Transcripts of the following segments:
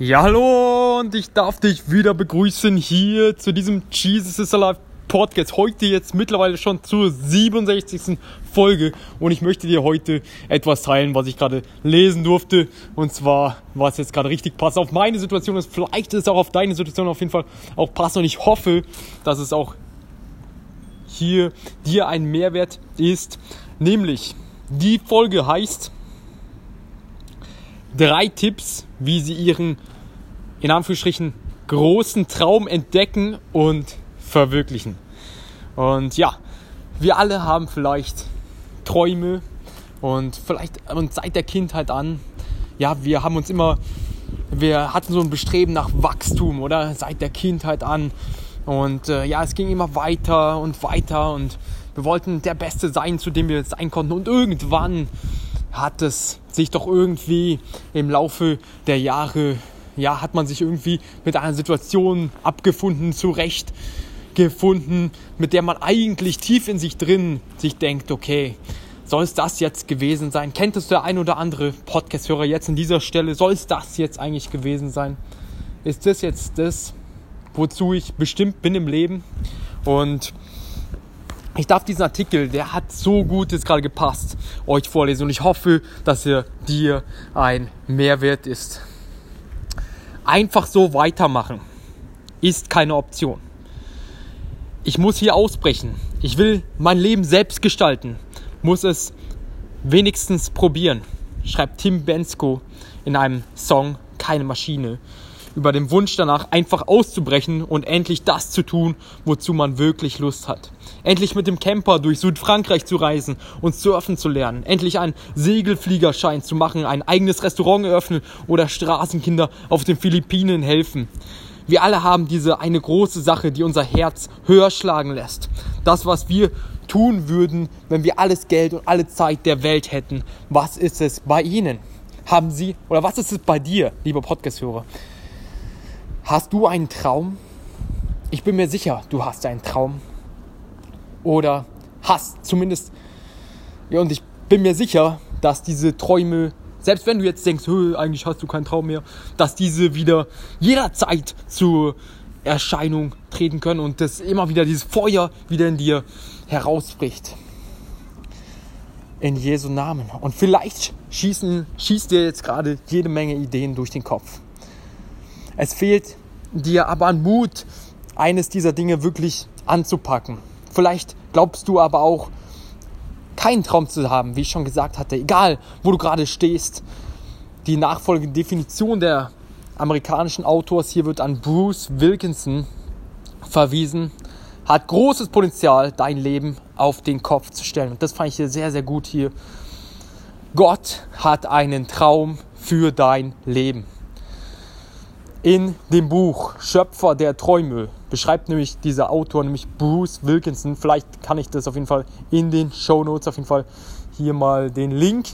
Ja, hallo und ich darf dich wieder begrüßen hier zu diesem Jesus is Alive Podcast. Heute jetzt mittlerweile schon zur 67. Folge und ich möchte dir heute etwas teilen, was ich gerade lesen durfte und zwar, was jetzt gerade richtig passt auf meine Situation ist. Vielleicht ist es auch auf deine Situation auf jeden Fall auch passt und ich hoffe, dass es auch hier dir ein Mehrwert ist. Nämlich, die Folge heißt drei Tipps, wie sie ihren, in Anführungsstrichen, großen Traum entdecken und verwirklichen. Und ja, wir alle haben vielleicht Träume und vielleicht und seit der Kindheit an, ja, wir haben uns immer, wir hatten so ein Bestreben nach Wachstum, oder? Seit der Kindheit an. Und äh, ja, es ging immer weiter und weiter und wir wollten der Beste sein, zu dem wir sein konnten. Und irgendwann hat es sich doch irgendwie im Laufe der Jahre, ja, hat man sich irgendwie mit einer Situation abgefunden, zurecht gefunden, mit der man eigentlich tief in sich drin sich denkt, okay, soll es das jetzt gewesen sein? Kennt es der ein oder andere Podcast-Hörer jetzt an dieser Stelle? Soll es das jetzt eigentlich gewesen sein? Ist das jetzt das, wozu ich bestimmt bin im Leben? Und ich darf diesen Artikel, der hat so gut jetzt gerade gepasst, euch vorlesen und ich hoffe, dass er dir ein Mehrwert ist. Einfach so weitermachen ist keine Option. Ich muss hier ausbrechen. Ich will mein Leben selbst gestalten. Muss es wenigstens probieren, schreibt Tim Bensko in einem Song Keine Maschine über den Wunsch danach, einfach auszubrechen und endlich das zu tun, wozu man wirklich Lust hat. Endlich mit dem Camper durch Südfrankreich zu reisen und surfen zu lernen. Endlich einen Segelfliegerschein zu machen, ein eigenes Restaurant eröffnen oder Straßenkinder auf den Philippinen helfen. Wir alle haben diese eine große Sache, die unser Herz höher schlagen lässt. Das, was wir tun würden, wenn wir alles Geld und alle Zeit der Welt hätten. Was ist es bei Ihnen? Haben Sie, oder was ist es bei dir, lieber Podcast-Hörer? Hast du einen Traum? Ich bin mir sicher, du hast einen Traum. Oder hast zumindest. Ja, und ich bin mir sicher, dass diese Träume, selbst wenn du jetzt denkst, eigentlich hast du keinen Traum mehr, dass diese wieder jederzeit zur Erscheinung treten können und dass immer wieder dieses Feuer wieder in dir herausbricht. In Jesu Namen. Und vielleicht schießen, schießt dir jetzt gerade jede Menge Ideen durch den Kopf. Es fehlt dir aber an Mut, eines dieser Dinge wirklich anzupacken. Vielleicht glaubst du aber auch, keinen Traum zu haben, wie ich schon gesagt hatte, egal wo du gerade stehst. Die nachfolgende Definition der amerikanischen Autors hier wird an Bruce Wilkinson verwiesen, hat großes Potenzial, dein Leben auf den Kopf zu stellen. Und das fand ich hier sehr, sehr gut hier. Gott hat einen Traum für dein Leben in dem Buch Schöpfer der Träume beschreibt nämlich dieser Autor, nämlich Bruce Wilkinson. Vielleicht kann ich das auf jeden Fall in den Show Notes auf jeden Fall hier mal den Link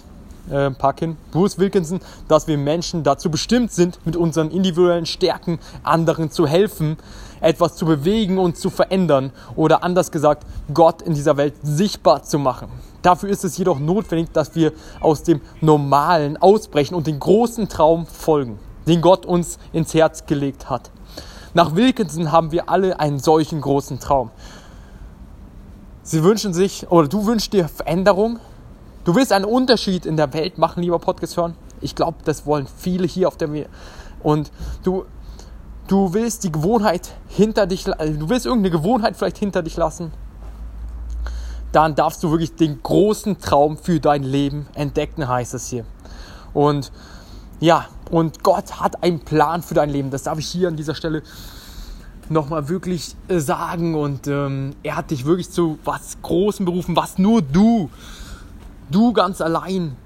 äh, packen. Bruce Wilkinson, dass wir Menschen dazu bestimmt sind, mit unseren individuellen Stärken anderen zu helfen, etwas zu bewegen und zu verändern oder anders gesagt, Gott in dieser Welt sichtbar zu machen. Dafür ist es jedoch notwendig, dass wir aus dem Normalen ausbrechen und den großen Traum folgen den Gott uns ins Herz gelegt hat. Nach Wilkinson haben wir alle einen solchen großen Traum. Sie wünschen sich, oder du wünschst dir Veränderung. Du willst einen Unterschied in der Welt machen, lieber Podcast hören. Ich glaube, das wollen viele hier auf der Welt. Und du, du willst die Gewohnheit hinter dich, du willst irgendeine Gewohnheit vielleicht hinter dich lassen. Dann darfst du wirklich den großen Traum für dein Leben entdecken, heißt es hier. Und ja, und Gott hat einen Plan für dein Leben. Das darf ich hier an dieser Stelle nochmal wirklich äh, sagen. Und ähm, er hat dich wirklich zu was Großem berufen, was nur du, du ganz allein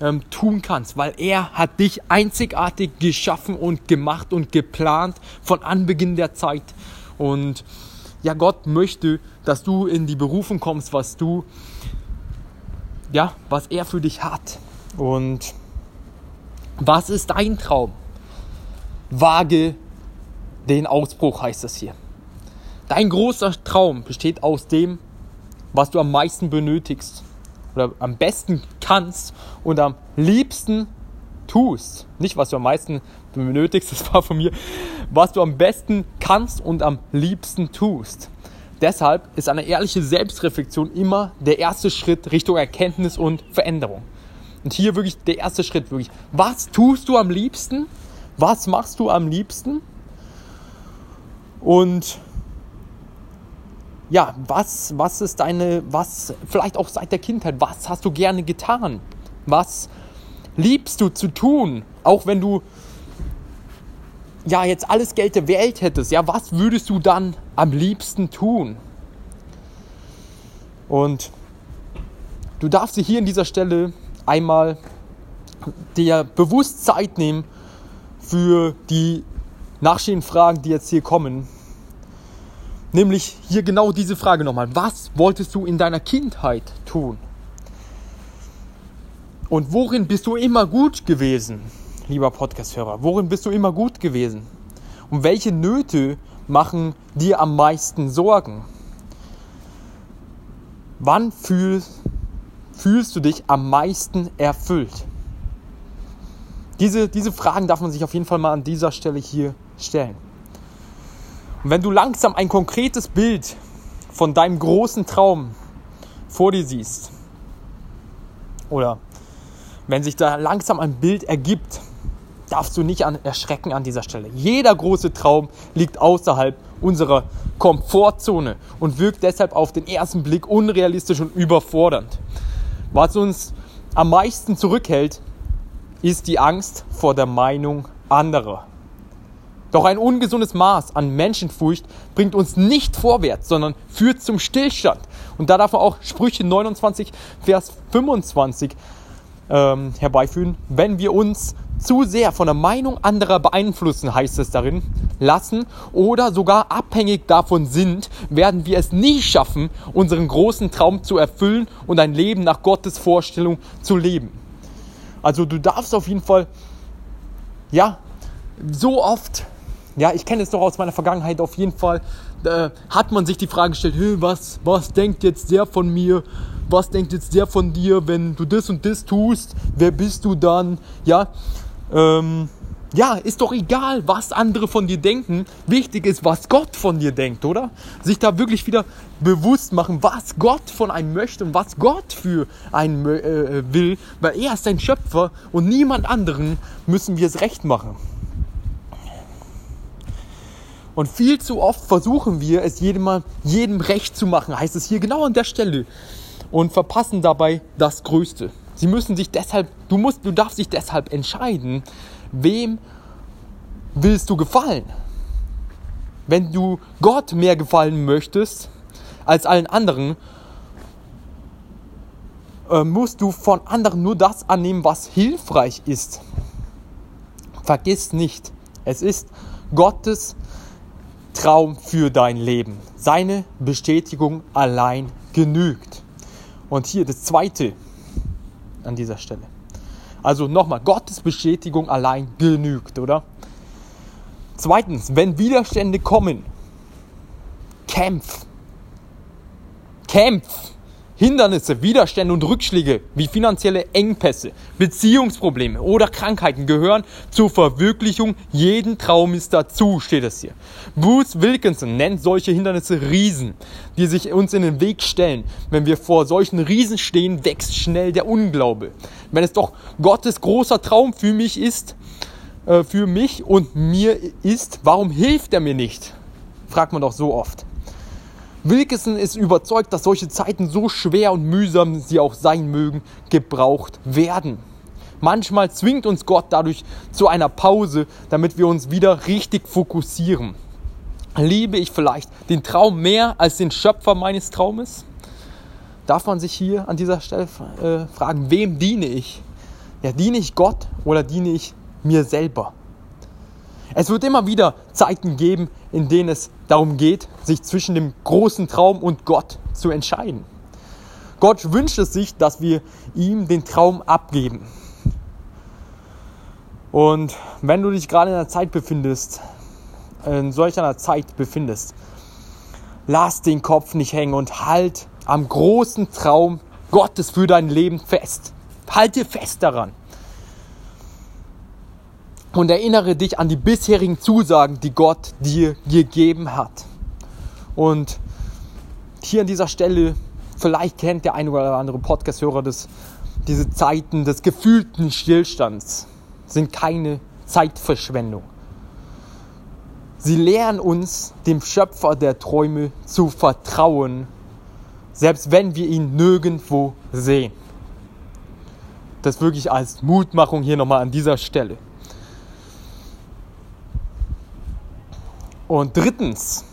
ähm, tun kannst. Weil er hat dich einzigartig geschaffen und gemacht und geplant von Anbeginn der Zeit. Und ja, Gott möchte, dass du in die Berufung kommst, was du, ja, was er für dich hat. Und was ist dein Traum? Wage den Ausbruch, heißt es hier. Dein großer Traum besteht aus dem, was du am meisten benötigst oder am besten kannst und am liebsten tust, nicht was du am meisten benötigst, das war von mir, was du am besten kannst und am liebsten tust. Deshalb ist eine ehrliche Selbstreflexion immer der erste Schritt Richtung Erkenntnis und Veränderung. Und hier wirklich der erste Schritt, wirklich, was tust du am liebsten? Was machst du am liebsten? Und ja, was, was ist deine, was, vielleicht auch seit der Kindheit, was hast du gerne getan? Was liebst du zu tun? Auch wenn du ja jetzt alles Geld der Welt hättest, ja, was würdest du dann am liebsten tun? Und du darfst dir hier an dieser Stelle einmal dir bewusst Zeit nehmen für die nachstehenden Fragen, die jetzt hier kommen. Nämlich hier genau diese Frage nochmal. Was wolltest du in deiner Kindheit tun? Und worin bist du immer gut gewesen, lieber Podcast-Hörer? Worin bist du immer gut gewesen? Und welche Nöte machen dir am meisten Sorgen? Wann fühlst, fühlst du dich am meisten erfüllt? Diese, diese Fragen darf man sich auf jeden Fall mal an dieser Stelle hier stellen. Und wenn du langsam ein konkretes Bild von deinem großen Traum vor dir siehst, oder wenn sich da langsam ein Bild ergibt, darfst du nicht an, erschrecken an dieser Stelle. Jeder große Traum liegt außerhalb unserer Komfortzone und wirkt deshalb auf den ersten Blick unrealistisch und überfordernd. Was uns am meisten zurückhält, ist die Angst vor der Meinung anderer. Doch ein ungesundes Maß an Menschenfurcht bringt uns nicht vorwärts, sondern führt zum Stillstand. Und da darf man auch Sprüche 29, Vers 25 ähm, herbeiführen. Wenn wir uns zu sehr von der Meinung anderer beeinflussen, heißt es darin, lassen oder sogar abhängig davon sind, werden wir es nie schaffen, unseren großen Traum zu erfüllen und ein Leben nach Gottes Vorstellung zu leben. Also du darfst auf jeden Fall, ja, so oft, ja, ich kenne es doch aus meiner Vergangenheit auf jeden Fall, äh, hat man sich die Frage gestellt, was, was denkt jetzt der von mir? Was denkt jetzt der von dir, wenn du das und das tust? Wer bist du dann? Ja, ähm, ja, ist doch egal, was andere von dir denken. Wichtig ist, was Gott von dir denkt, oder? Sich da wirklich wieder bewusst machen, was Gott von einem möchte und was Gott für einen äh, will, weil er ist ein Schöpfer und niemand anderen müssen wir es recht machen. Und viel zu oft versuchen wir es jedem, jedem recht zu machen, heißt es hier genau an der Stelle, und verpassen dabei das Größte. Sie müssen sich deshalb, du musst, du darfst dich deshalb entscheiden, wem willst du gefallen? Wenn du Gott mehr gefallen möchtest als allen anderen, äh, musst du von anderen nur das annehmen, was hilfreich ist. Vergiss nicht, es ist Gottes Traum für dein Leben. Seine Bestätigung allein genügt. Und hier das Zweite an dieser Stelle. Also nochmal, Gottes Bestätigung allein genügt, oder? Zweitens, wenn Widerstände kommen, kämpf. Kämpf. Hindernisse, Widerstände und Rückschläge wie finanzielle Engpässe, Beziehungsprobleme oder Krankheiten gehören zur Verwirklichung jeden Traumes dazu, steht es hier. Bruce Wilkinson nennt solche Hindernisse Riesen, die sich uns in den Weg stellen. Wenn wir vor solchen Riesen stehen, wächst schnell der Unglaube. Wenn es doch Gottes großer Traum für mich ist, äh, für mich und mir ist, warum hilft er mir nicht? Fragt man doch so oft. Wilkinson ist überzeugt, dass solche Zeiten, so schwer und mühsam sie auch sein mögen, gebraucht werden. Manchmal zwingt uns Gott dadurch zu einer Pause, damit wir uns wieder richtig fokussieren. Liebe ich vielleicht den Traum mehr als den Schöpfer meines Traumes? Darf man sich hier an dieser Stelle äh, fragen, wem diene ich? Ja, diene ich Gott oder diene ich mir selber? Es wird immer wieder Zeiten geben, in denen es darum geht, sich zwischen dem großen Traum und Gott zu entscheiden. Gott wünscht es sich, dass wir ihm den Traum abgeben. Und wenn du dich gerade in einer Zeit befindest, in solch einer Zeit befindest, lass den Kopf nicht hängen und halt am großen Traum Gottes für dein Leben fest. Halt dir fest daran. Und erinnere dich an die bisherigen Zusagen, die Gott dir gegeben hat. Und hier an dieser Stelle, vielleicht kennt der eine oder andere Podcast-Hörer das, diese Zeiten des gefühlten Stillstands sind keine Zeitverschwendung. Sie lehren uns, dem Schöpfer der Träume zu vertrauen, selbst wenn wir ihn nirgendwo sehen. Das wirklich als Mutmachung hier nochmal an dieser Stelle. Und drittens,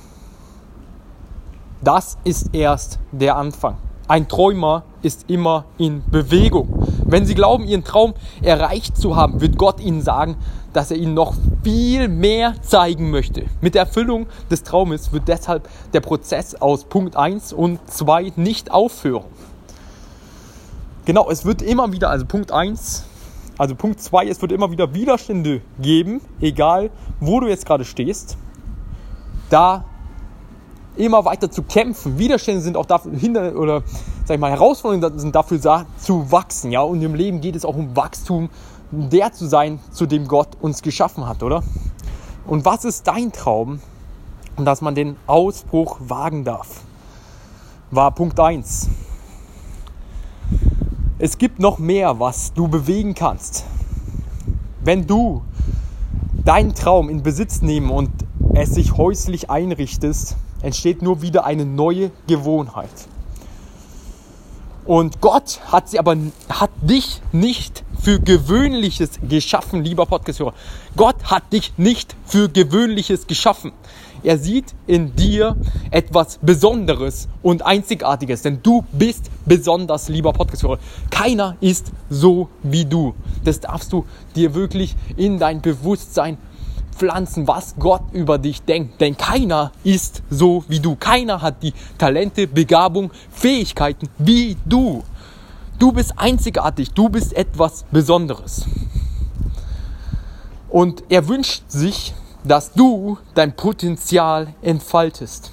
das ist erst der Anfang. Ein Träumer ist immer in Bewegung. Wenn Sie glauben, Ihren Traum erreicht zu haben, wird Gott Ihnen sagen, dass er Ihnen noch viel mehr zeigen möchte. Mit der Erfüllung des Traumes wird deshalb der Prozess aus Punkt 1 und 2 nicht aufhören. Genau, es wird immer wieder, also Punkt 1, also Punkt 2, es wird immer wieder Widerstände geben, egal wo du jetzt gerade stehst da immer weiter zu kämpfen. Widerstände sind auch dafür, hinter, oder sag ich mal, Herausforderungen sind dafür zu wachsen. Ja? Und im Leben geht es auch um Wachstum, der zu sein, zu dem Gott uns geschaffen hat, oder? Und was ist dein Traum? Dass man den Ausbruch wagen darf, war Punkt 1. Es gibt noch mehr, was du bewegen kannst. Wenn du deinen Traum in Besitz nehmen und es sich häuslich einrichtest, entsteht nur wieder eine neue Gewohnheit. Und Gott hat sie aber, hat dich nicht für Gewöhnliches geschaffen, lieber Podcast-Hörer. Gott hat dich nicht für Gewöhnliches geschaffen. Er sieht in dir etwas Besonderes und Einzigartiges, denn du bist besonders, lieber Podcast-Hörer. Keiner ist so wie du. Das darfst du dir wirklich in dein Bewusstsein pflanzen, was Gott über dich denkt. Denn keiner ist so wie du. Keiner hat die Talente, Begabung, Fähigkeiten wie du. Du bist einzigartig. Du bist etwas Besonderes. Und er wünscht sich, dass du dein Potenzial entfaltest.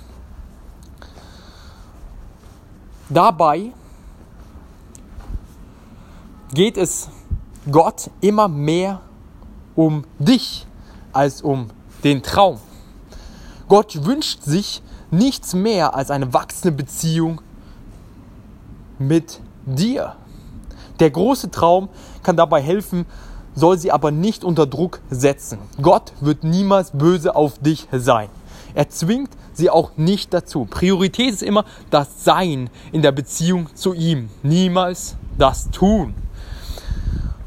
Dabei geht es Gott immer mehr um dich als um den Traum. Gott wünscht sich nichts mehr als eine wachsende Beziehung mit dir. Der große Traum kann dabei helfen, soll sie aber nicht unter Druck setzen. Gott wird niemals böse auf dich sein. Er zwingt sie auch nicht dazu. Priorität ist immer das Sein in der Beziehung zu ihm, niemals das Tun.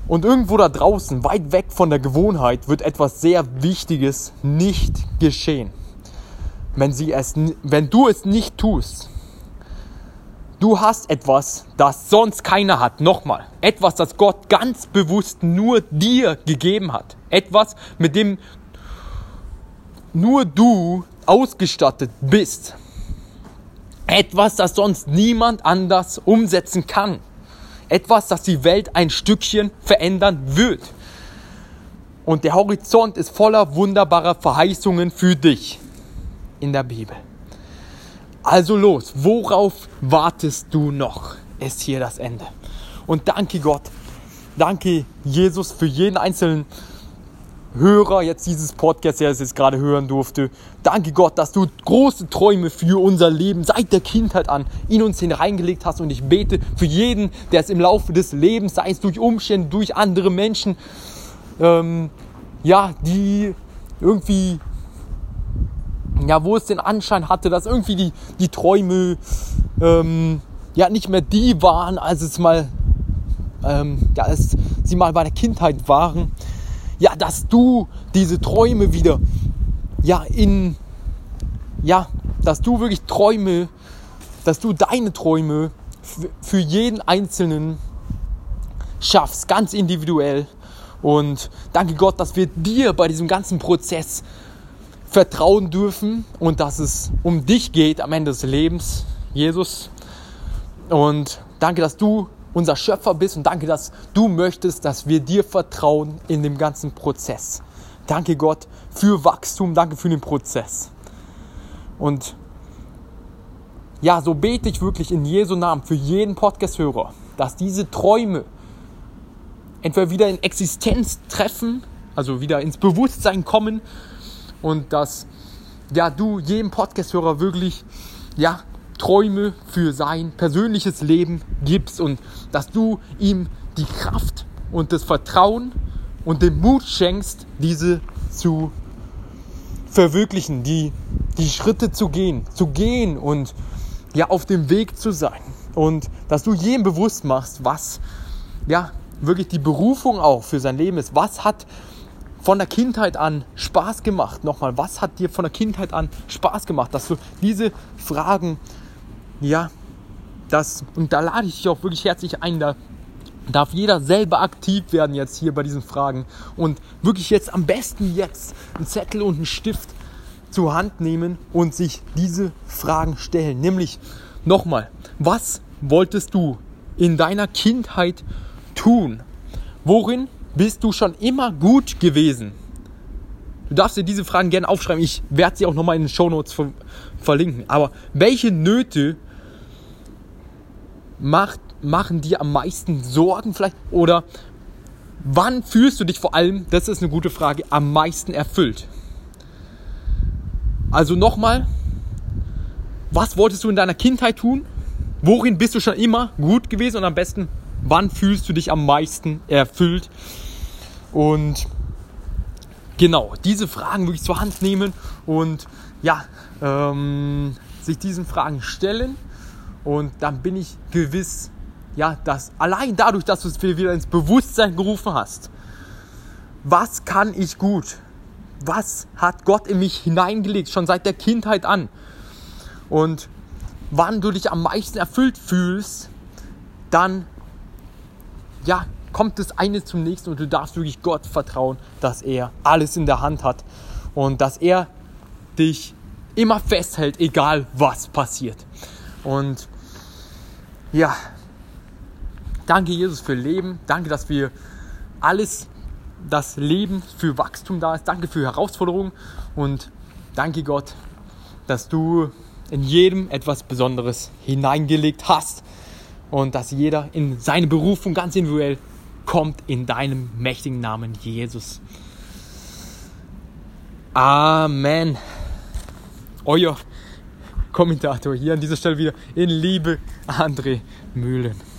Und irgendwo da draußen, weit weg von der Gewohnheit, wird etwas sehr Wichtiges nicht geschehen. Wenn, sie es, wenn du es nicht tust, du hast etwas, das sonst keiner hat. Nochmal, etwas, das Gott ganz bewusst nur dir gegeben hat. Etwas, mit dem nur du ausgestattet bist. Etwas, das sonst niemand anders umsetzen kann. Etwas, das die Welt ein Stückchen verändern wird. Und der Horizont ist voller wunderbarer Verheißungen für dich in der Bibel. Also los, worauf wartest du noch? Ist hier das Ende. Und danke Gott, danke Jesus für jeden einzelnen Hörer jetzt dieses Podcast, der es jetzt gerade hören durfte. Danke Gott, dass du große Träume für unser Leben seit der Kindheit an in uns hineingelegt hast. Und ich bete für jeden, der es im Laufe des Lebens, sei es durch Umstände, durch andere Menschen, ähm, ja, die irgendwie, ja, wo es den Anschein hatte, dass irgendwie die, die Träume, ähm, ja, nicht mehr die waren, als es mal, ähm, ja, als sie mal bei der Kindheit waren ja, dass du diese Träume wieder, ja, in, ja, dass du wirklich Träume, dass du deine Träume für jeden Einzelnen schaffst, ganz individuell. Und danke Gott, dass wir dir bei diesem ganzen Prozess vertrauen dürfen und dass es um dich geht am Ende des Lebens, Jesus. Und danke, dass du unser Schöpfer bist und danke, dass du möchtest, dass wir dir vertrauen in dem ganzen Prozess. Danke Gott für Wachstum, danke für den Prozess. Und ja, so bete ich wirklich in Jesu Namen für jeden Podcast-Hörer, dass diese Träume entweder wieder in Existenz treffen also wieder ins Bewusstsein kommen und dass ja, du jedem Podcast-Hörer wirklich ja, Träume für sein persönliches Leben gibst und dass du ihm die Kraft und das Vertrauen und den Mut schenkst, diese zu verwirklichen, die, die Schritte zu gehen, zu gehen und ja auf dem Weg zu sein. Und dass du jedem bewusst machst, was ja wirklich die Berufung auch für sein Leben ist. Was hat von der Kindheit an Spaß gemacht? Nochmal, was hat dir von der Kindheit an Spaß gemacht? Dass du diese Fragen, ja, das, und da lade ich dich auch wirklich herzlich ein, da darf jeder selber aktiv werden jetzt hier bei diesen Fragen und wirklich jetzt am besten jetzt einen Zettel und einen Stift zur Hand nehmen und sich diese Fragen stellen. Nämlich nochmal, was wolltest du in deiner Kindheit tun? Worin bist du schon immer gut gewesen? Du darfst dir diese Fragen gerne aufschreiben. Ich werde sie auch nochmal in den Show Notes verlinken. Aber welche Nöte macht, machen dir am meisten Sorgen vielleicht? Oder wann fühlst du dich vor allem, das ist eine gute Frage, am meisten erfüllt? Also nochmal, was wolltest du in deiner Kindheit tun? Worin bist du schon immer gut gewesen? Und am besten, wann fühlst du dich am meisten erfüllt? Und genau, diese Fragen wirklich zur Hand nehmen und ja, ähm, sich diesen Fragen stellen und dann bin ich gewiss, ja, dass allein dadurch, dass du es wieder ins Bewusstsein gerufen hast, was kann ich gut? Was hat Gott in mich hineingelegt, schon seit der Kindheit an? Und wann du dich am meisten erfüllt fühlst, dann, ja, kommt das eine zum nächsten und du darfst wirklich Gott vertrauen, dass er alles in der Hand hat und dass er dich immer festhält, egal was passiert. Und ja, danke Jesus für Leben. Danke, dass wir alles, das Leben für Wachstum da ist. Danke für Herausforderungen. Und danke Gott, dass du in jedem etwas Besonderes hineingelegt hast. Und dass jeder in seine Berufung ganz individuell kommt in deinem mächtigen Namen Jesus. Amen. Euer Kommentator hier an dieser Stelle wieder in Liebe André Mühlen.